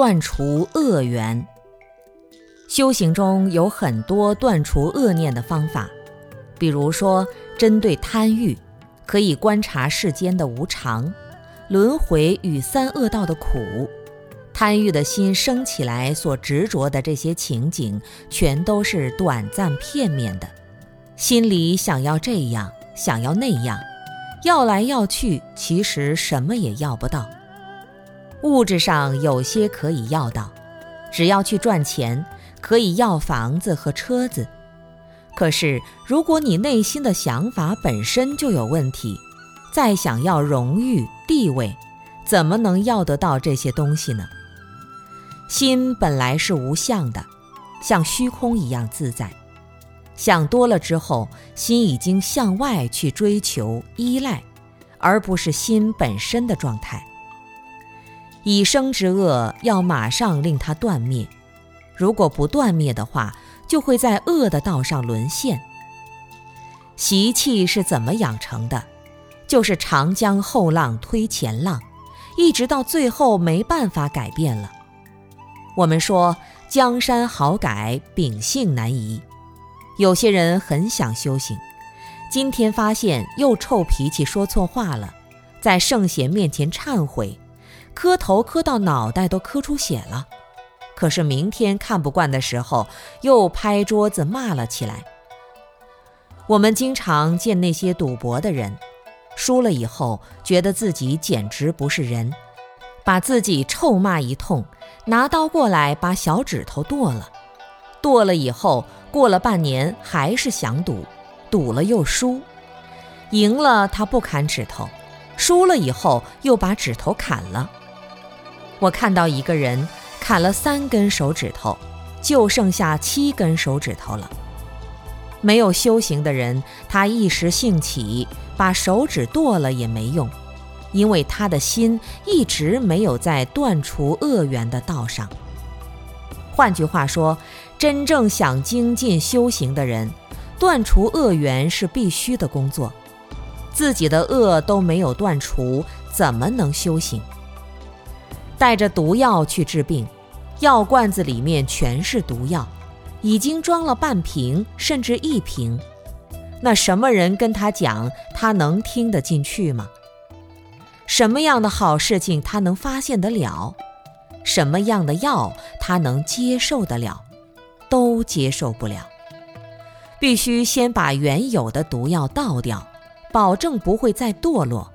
断除恶缘。修行中有很多断除恶念的方法，比如说，针对贪欲，可以观察世间的无常、轮回与三恶道的苦。贪欲的心升起来所执着的这些情景，全都是短暂片面的。心里想要这样，想要那样，要来要去，其实什么也要不到。物质上有些可以要到，只要去赚钱。可以要房子和车子，可是如果你内心的想法本身就有问题，再想要荣誉地位，怎么能要得到这些东西呢？心本来是无相的，像虚空一样自在。想多了之后，心已经向外去追求依赖，而不是心本身的状态。以生之恶要马上令它断灭。如果不断灭的话，就会在恶的道上沦陷。习气是怎么养成的？就是长江后浪推前浪，一直到最后没办法改变了。我们说江山好改，秉性难移。有些人很想修行，今天发现又臭脾气说错话了，在圣贤面前忏悔，磕头磕到脑袋都磕出血了。可是明天看不惯的时候，又拍桌子骂了起来。我们经常见那些赌博的人，输了以后觉得自己简直不是人，把自己臭骂一通，拿刀过来把小指头剁了。剁了以后，过了半年还是想赌，赌了又输，赢了他不砍指头，输了以后又把指头砍了。我看到一个人。砍了三根手指头，就剩下七根手指头了。没有修行的人，他一时兴起把手指剁了也没用，因为他的心一直没有在断除恶缘的道上。换句话说，真正想精进修行的人，断除恶缘是必须的工作。自己的恶都没有断除，怎么能修行？带着毒药去治病，药罐子里面全是毒药，已经装了半瓶甚至一瓶。那什么人跟他讲，他能听得进去吗？什么样的好事情他能发现得了？什么样的药他能接受得了？都接受不了。必须先把原有的毒药倒掉，保证不会再堕落。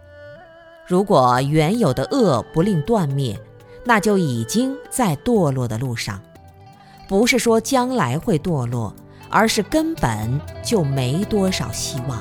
如果原有的恶不令断灭，那就已经在堕落的路上，不是说将来会堕落，而是根本就没多少希望。